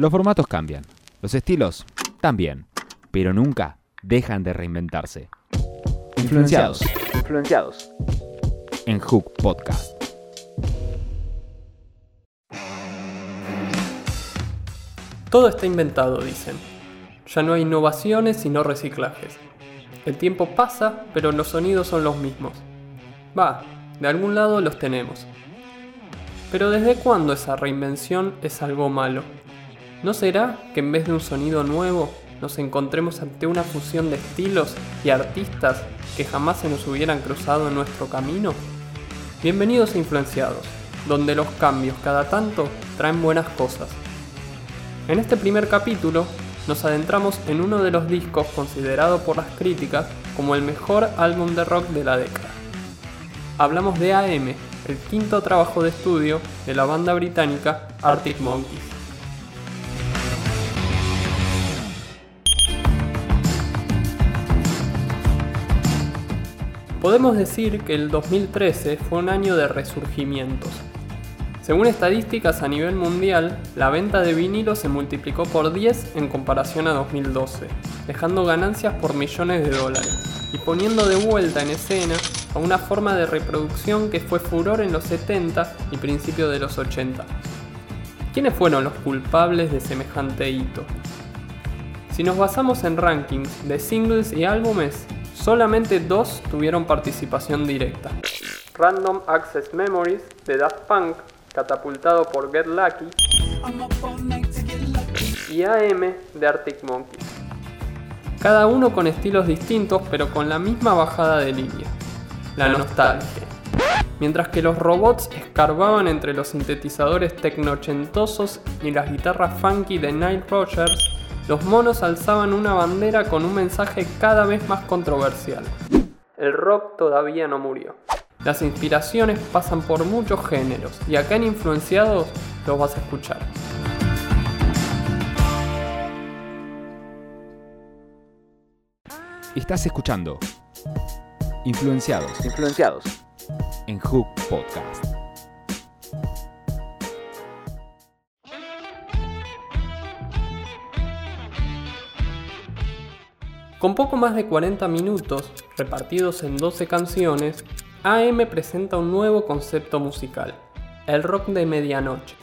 Los formatos cambian, los estilos también, pero nunca dejan de reinventarse. Influenciados. Influenciados. En Hook Podcast. Todo está inventado, dicen. Ya no hay innovaciones sino reciclajes. El tiempo pasa, pero los sonidos son los mismos. Va, de algún lado los tenemos. Pero ¿desde cuándo esa reinvención es algo malo? ¿No será que en vez de un sonido nuevo nos encontremos ante una fusión de estilos y artistas que jamás se nos hubieran cruzado en nuestro camino? Bienvenidos a Influenciados, donde los cambios cada tanto traen buenas cosas. En este primer capítulo nos adentramos en uno de los discos considerado por las críticas como el mejor álbum de rock de la década. Hablamos de AM, el quinto trabajo de estudio de la banda británica Arctic Monkeys. Podemos decir que el 2013 fue un año de resurgimientos, según estadísticas a nivel mundial, la venta de vinilo se multiplicó por 10 en comparación a 2012, dejando ganancias por millones de dólares y poniendo de vuelta en escena a una forma de reproducción que fue furor en los 70 y principios de los 80. ¿Quiénes fueron los culpables de semejante hito? Si nos basamos en rankings de singles y álbumes, solamente dos tuvieron participación directa. Random Access Memories de Daft Punk catapultado por Get Lucky, y AM de Arctic Monkeys. Cada uno con estilos distintos pero con la misma bajada de línea, la nostalgia. Mientras que los robots escarbaban entre los sintetizadores tecnochentosos y las guitarras funky de Nile Rogers, los monos alzaban una bandera con un mensaje cada vez más controversial. El rock todavía no murió. Las inspiraciones pasan por muchos géneros y acá en Influenciados los vas a escuchar. Estás escuchando Influenciados. Influenciados. En Hook Podcast. Con poco más de 40 minutos, repartidos en 12 canciones, AM presenta un nuevo concepto musical, el rock de medianoche.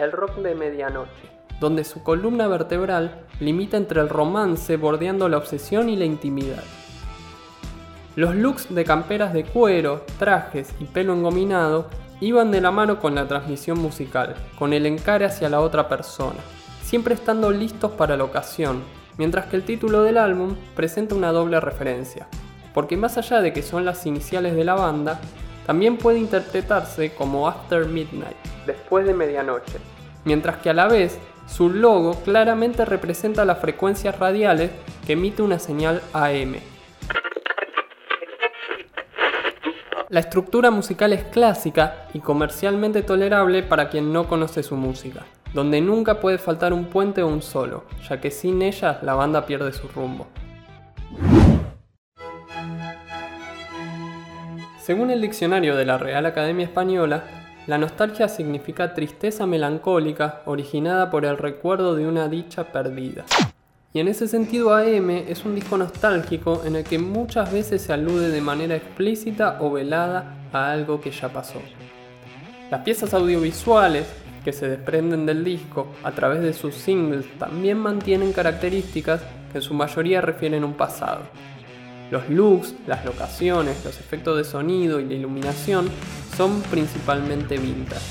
El rock de medianoche, donde su columna vertebral limita entre el romance bordeando la obsesión y la intimidad. Los looks de camperas de cuero, trajes y pelo engominado iban de la mano con la transmisión musical, con el encare hacia la otra persona, siempre estando listos para la ocasión, mientras que el título del álbum presenta una doble referencia, porque más allá de que son las iniciales de la banda, también puede interpretarse como After Midnight, después de medianoche, mientras que a la vez su logo claramente representa las frecuencias radiales que emite una señal AM. La estructura musical es clásica y comercialmente tolerable para quien no conoce su música, donde nunca puede faltar un puente o un solo, ya que sin ella la banda pierde su rumbo. Según el diccionario de la Real Academia Española, la nostalgia significa tristeza melancólica originada por el recuerdo de una dicha perdida. Y en ese sentido AM es un disco nostálgico en el que muchas veces se alude de manera explícita o velada a algo que ya pasó. Las piezas audiovisuales que se desprenden del disco a través de sus singles también mantienen características que en su mayoría refieren a un pasado, los looks, las locaciones, los efectos de sonido y la iluminación son principalmente vintage.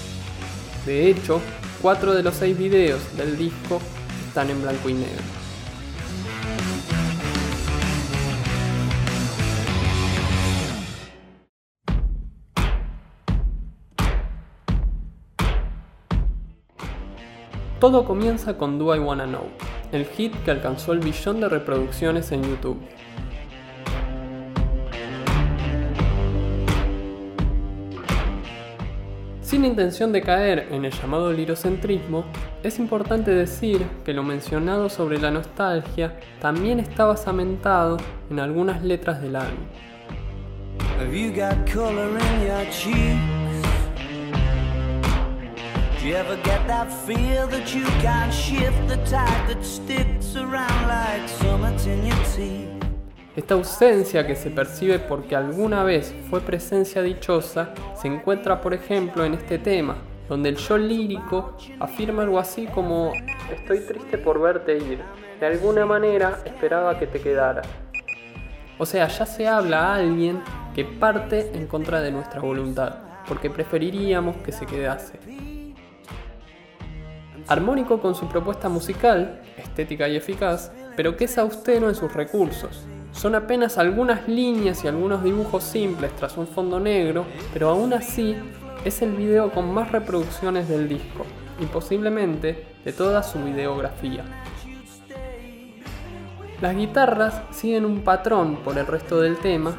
De hecho, cuatro de los seis videos del disco están en blanco y negro. Todo comienza con Do I Wanna Know, el hit que alcanzó el billón de reproducciones en YouTube. Sin intención de caer en el llamado lirocentrismo, es importante decir que lo mencionado sobre la nostalgia también está basamentado en algunas letras del álbum. You ever get that feel that you can't shift the tide that sticks around like in your teeth? Esta ausencia que se percibe porque alguna vez fue presencia dichosa se encuentra, por ejemplo, en este tema, donde el yo lírico afirma algo así como estoy triste por verte ir, de alguna manera esperaba que te quedaras. O sea, ya se habla a alguien que parte en contra de nuestra voluntad, porque preferiríamos que se quedase. Armónico con su propuesta musical, estética y eficaz, pero que es austero en sus recursos, son apenas algunas líneas y algunos dibujos simples tras un fondo negro, pero aún así es el video con más reproducciones del disco y posiblemente de toda su videografía. Las guitarras siguen un patrón por el resto del tema,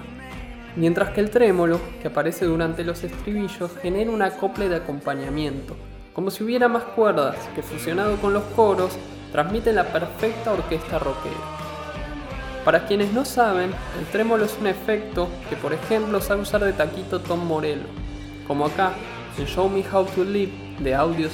mientras que el trémolo, que aparece durante los estribillos, genera un acople de acompañamiento, como si hubiera más cuerdas que fusionado con los coros transmite la perfecta orquesta rockera. Para quienes no saben, el trémolo es un efecto que por ejemplo sabe usar de taquito Tom Morello, como acá en Show Me How to Live de Audio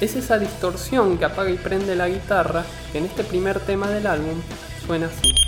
Es esa distorsión que apaga y prende la guitarra que en este primer tema del álbum suena así.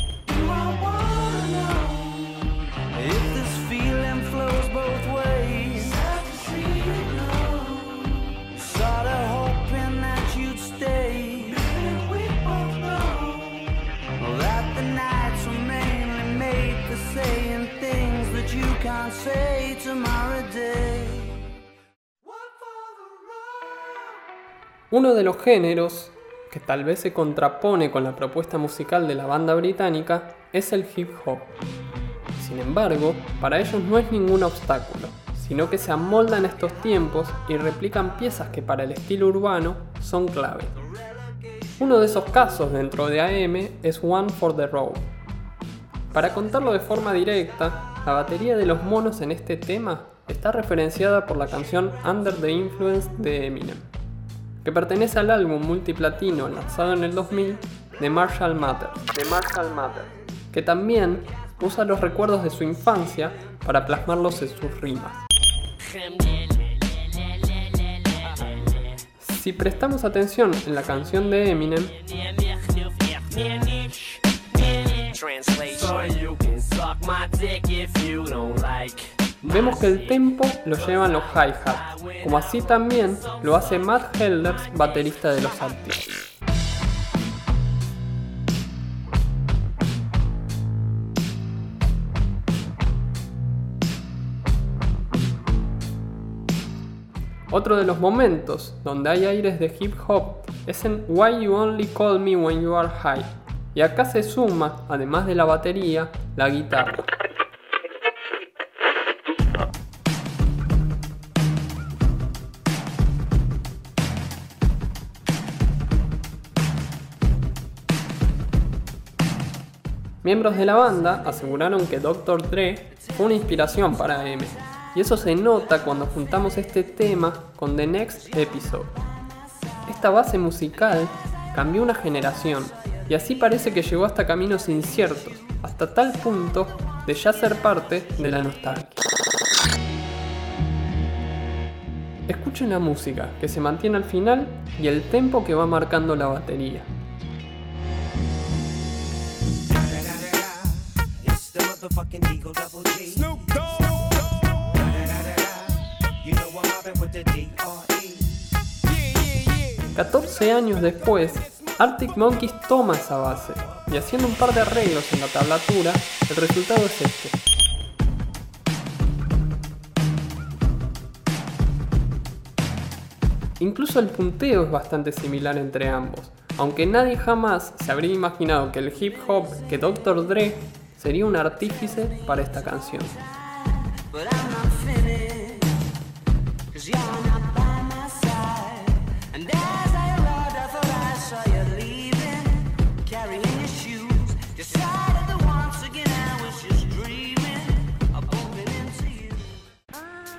Uno de los géneros que tal vez se contrapone con la propuesta musical de la banda británica es el hip hop. Sin embargo, para ellos no es ningún obstáculo, sino que se amoldan estos tiempos y replican piezas que para el estilo urbano son clave. Uno de esos casos dentro de AM es One for the Road. Para contarlo de forma directa, la batería de los monos en este tema está referenciada por la canción Under the Influence de Eminem que pertenece al álbum multiplatino lanzado en el 2000 de Marshall Matter, de Marshall Matter, que también usa los recuerdos de su infancia para plasmarlos en sus rimas. Si prestamos atención en la canción de Eminem, Vemos que el tempo lo llevan los hi-hats, como así también lo hace Matt Helders, baterista de los Arctic. Otro de los momentos donde hay aires de hip hop es en Why You Only Call Me When You Are High, y acá se suma, además de la batería, la guitarra. Miembros de la banda aseguraron que Dr. Dre fue una inspiración para M, y eso se nota cuando juntamos este tema con The Next Episode. Esta base musical cambió una generación, y así parece que llegó hasta caminos inciertos, hasta tal punto de ya ser parte de la nostalgia. Escuchen la música que se mantiene al final y el tempo que va marcando la batería. Motherfucking Eagle Double G. Snoop Dogg. You know I'm mobbing with the D.R.E. 14 años después, Arctic Monkeys toma esa base y haciendo un par de arreglos en la tablatura, el resultado es este. Incluso el punteo es bastante similar entre ambos, aunque nadie jamás se habría imaginado que el hip hop que Dr. Dre sería un artífice para esta canción.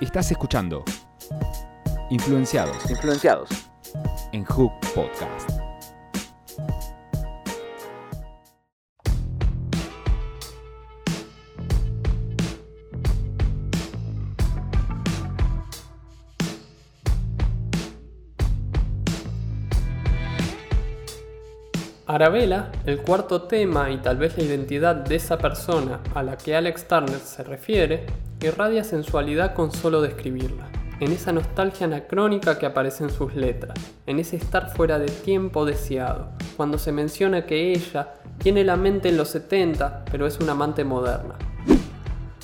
Estás escuchando Influenciados. Influenciados en Hook Podcast. Arabella, el cuarto tema y tal vez la identidad de esa persona a la que Alex Turner se refiere, irradia sensualidad con solo describirla, en esa nostalgia anacrónica que aparece en sus letras, en ese estar fuera de tiempo deseado, cuando se menciona que ella tiene la mente en los 70, pero es una amante moderna.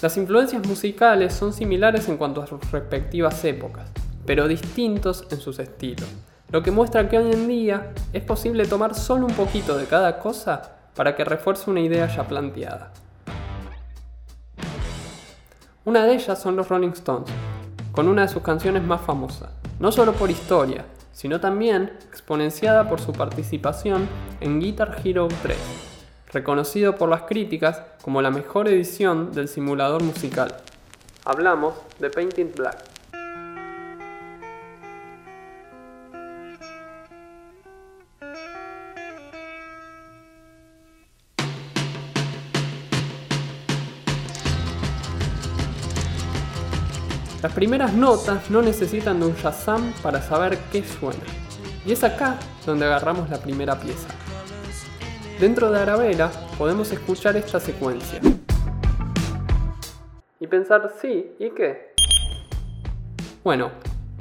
Las influencias musicales son similares en cuanto a sus respectivas épocas, pero distintos en sus estilos lo que muestra que hoy en día es posible tomar solo un poquito de cada cosa para que refuerce una idea ya planteada. Una de ellas son los Rolling Stones, con una de sus canciones más famosas, no solo por historia, sino también exponenciada por su participación en Guitar Hero 3, reconocido por las críticas como la mejor edición del simulador musical. Hablamos de Painting Black. Primeras notas no necesitan de un Shazam para saber qué suena. Y es acá donde agarramos la primera pieza. Dentro de Arabella podemos escuchar esta secuencia. Y pensar, sí, ¿y qué? Bueno,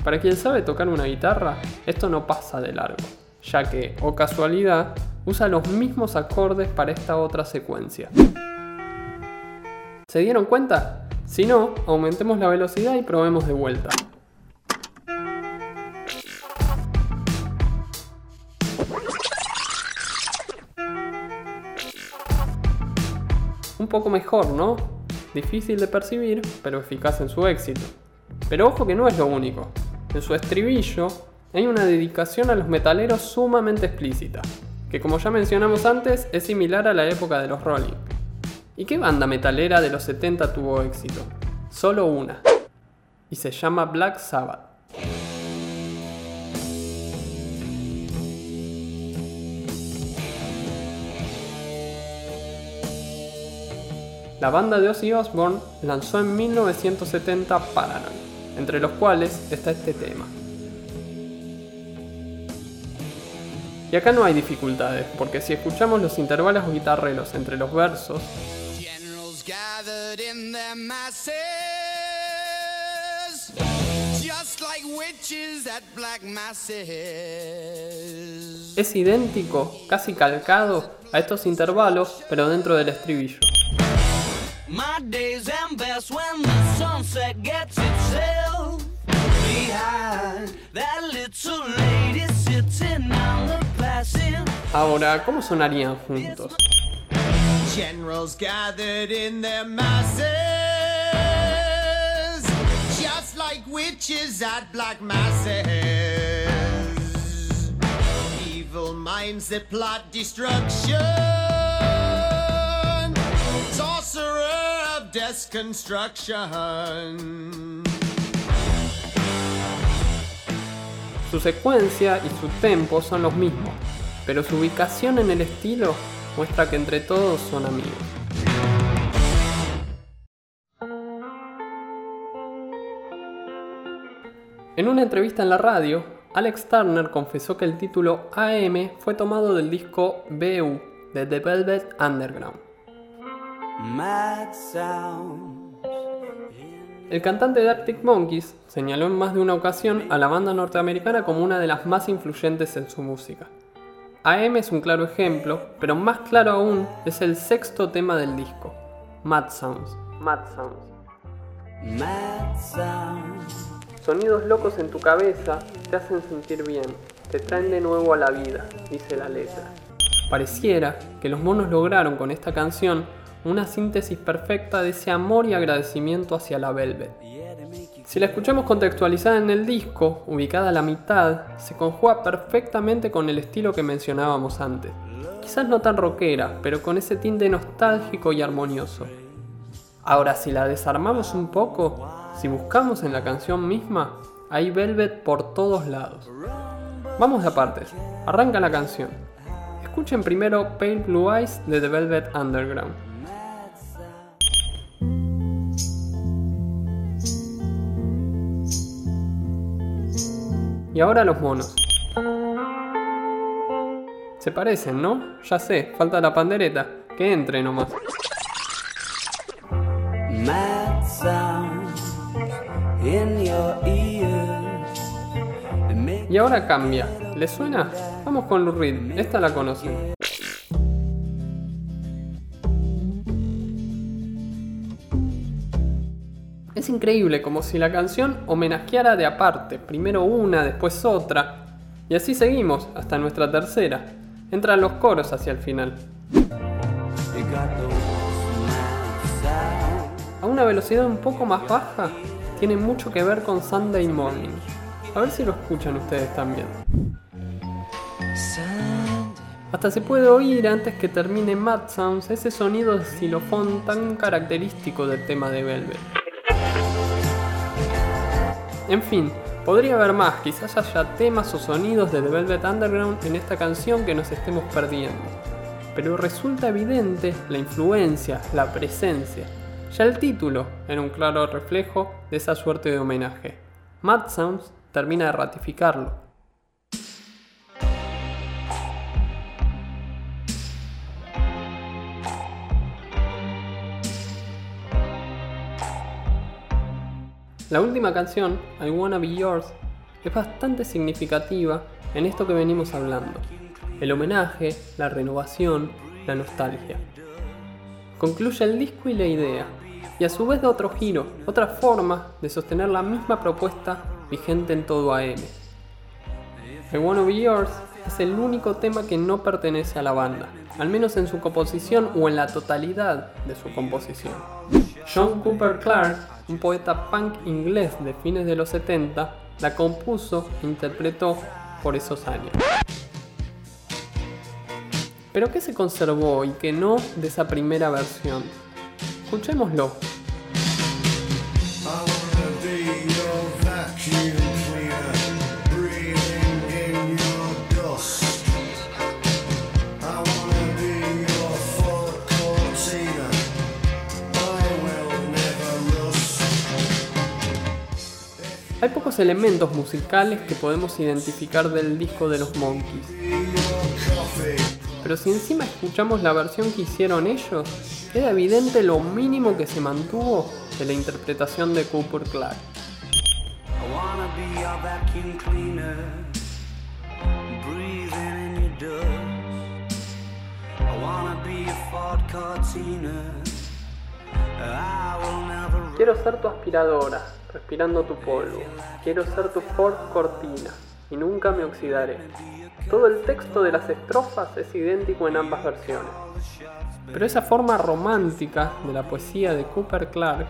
para quien sabe tocar una guitarra, esto no pasa de largo, ya que, o casualidad, usa los mismos acordes para esta otra secuencia. ¿Se dieron cuenta? Si no, aumentemos la velocidad y probemos de vuelta. Un poco mejor, ¿no? Difícil de percibir, pero eficaz en su éxito. Pero ojo que no es lo único. En su estribillo hay una dedicación a los metaleros sumamente explícita, que como ya mencionamos antes es similar a la época de los Rolling. ¿Y qué banda metalera de los 70 tuvo éxito? Solo una. Y se llama Black Sabbath. La banda de Ozzy Osbourne lanzó en 1970 Paranoid, entre los cuales está este tema. Y acá no hay dificultades, porque si escuchamos los intervalos guitarreros entre los versos, es idéntico, casi calcado, a estos intervalos, pero dentro del estribillo. Ahora, ¿cómo sonarían juntos? Generals gathered in their masses, just like witches at black masses. Evil minds that plot destruction, sorcerer of death's construction. Su secuencia y su tempo son los mismos, pero su ubicación en el estilo muestra que entre todos son amigos. En una entrevista en la radio, Alex Turner confesó que el título AM fue tomado del disco BU de The Velvet Underground. El cantante de Arctic Monkeys señaló en más de una ocasión a la banda norteamericana como una de las más influyentes en su música. AM es un claro ejemplo, pero más claro aún es el sexto tema del disco, Mad Sounds. Mad Sounds. Mad Sounds. Sonidos locos en tu cabeza te hacen sentir bien, te traen de nuevo a la vida, dice la letra. Pareciera que los monos lograron con esta canción una síntesis perfecta de ese amor y agradecimiento hacia la Velvet. Si la escuchamos contextualizada en el disco, ubicada a la mitad, se conjuga perfectamente con el estilo que mencionábamos antes. Quizás no tan rockera, pero con ese tinte nostálgico y armonioso. Ahora, si la desarmamos un poco, si buscamos en la canción misma, hay Velvet por todos lados. Vamos de apartes. Arranca la canción. Escuchen primero Pale Blue Eyes de The Velvet Underground. Y ahora los monos. Se parecen, ¿no? Ya sé, falta la pandereta. Que entre nomás. Y ahora cambia. ¿Le suena? Vamos con Lou Reed. Esta la conocen. Increíble, como si la canción homenajeara de aparte, primero una, después otra, y así seguimos hasta nuestra tercera. Entran los coros hacia el final. A una velocidad un poco más baja, tiene mucho que ver con Sunday Morning. A ver si lo escuchan ustedes también. Hasta se puede oír antes que termine Mad Sounds ese sonido de xilofón tan característico del tema de Velvet. En fin, podría haber más, quizás haya temas o sonidos de The Velvet Underground en esta canción que nos estemos perdiendo. Pero resulta evidente la influencia, la presencia. Ya el título era un claro reflejo de esa suerte de homenaje. Mad Sounds termina de ratificarlo. La última canción, I Wanna Be Yours, es bastante significativa en esto que venimos hablando. El homenaje, la renovación, la nostalgia. Concluye el disco y la idea, y a su vez da otro giro, otra forma de sostener la misma propuesta vigente en todo AM. I Wanna Be Yours es el único tema que no pertenece a la banda, al menos en su composición o en la totalidad de su composición. John Cooper Clarke, un poeta punk inglés de fines de los 70, la compuso e interpretó por esos años. Pero ¿qué se conservó y qué no de esa primera versión? Escuchémoslo. Pocos elementos musicales que podemos identificar del disco de los Monkeys. Pero si encima escuchamos la versión que hicieron ellos, queda evidente lo mínimo que se mantuvo de la interpretación de Cooper Clark. Quiero ser tu aspiradora, respirando tu polvo. Quiero ser tu Ford Cortina y nunca me oxidaré. Todo el texto de las estrofas es idéntico en ambas versiones. Pero esa forma romántica de la poesía de Cooper Clark,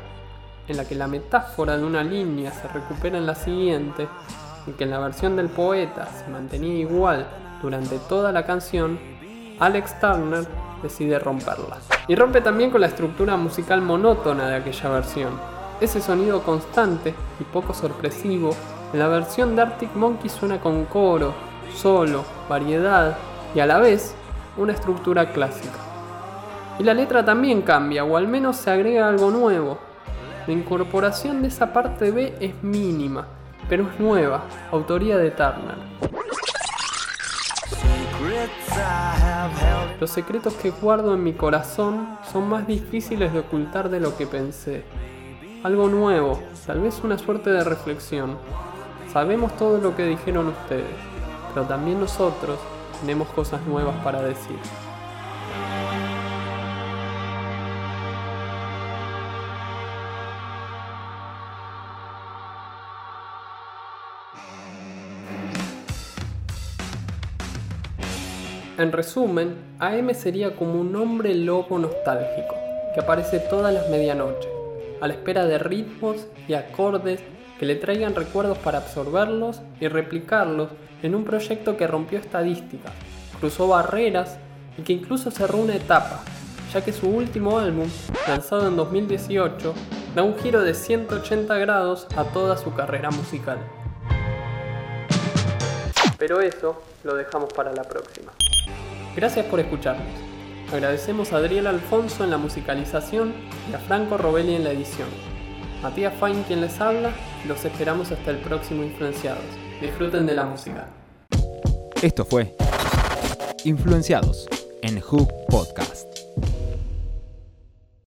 en la que la metáfora de una línea se recupera en la siguiente, y que en la versión del poeta se mantenía igual durante toda la canción, Alex Turner decide romperla. Y rompe también con la estructura musical monótona de aquella versión. Ese sonido constante y poco sorpresivo, en la versión de Arctic Monkey suena con coro, solo, variedad y a la vez una estructura clásica. Y la letra también cambia, o al menos se agrega algo nuevo. La incorporación de esa parte B es mínima, pero es nueva, autoría de Turner. Los secretos que guardo en mi corazón son más difíciles de ocultar de lo que pensé. Algo nuevo, tal vez una suerte de reflexión. Sabemos todo lo que dijeron ustedes, pero también nosotros tenemos cosas nuevas para decir. En resumen, AM sería como un hombre lobo nostálgico, que aparece todas las medianoches, a la espera de ritmos y acordes que le traigan recuerdos para absorberlos y replicarlos en un proyecto que rompió estadísticas, cruzó barreras y que incluso cerró una etapa, ya que su último álbum, lanzado en 2018, da un giro de 180 grados a toda su carrera musical. Pero eso lo dejamos para la próxima. Gracias por escucharnos. Agradecemos a Adriel Alfonso en la musicalización y a Franco Robelli en la edición. Matías Fine quien les habla, los esperamos hasta el próximo Influenciados. Disfruten de la música. Esto fue Influenciados en Hook Podcast.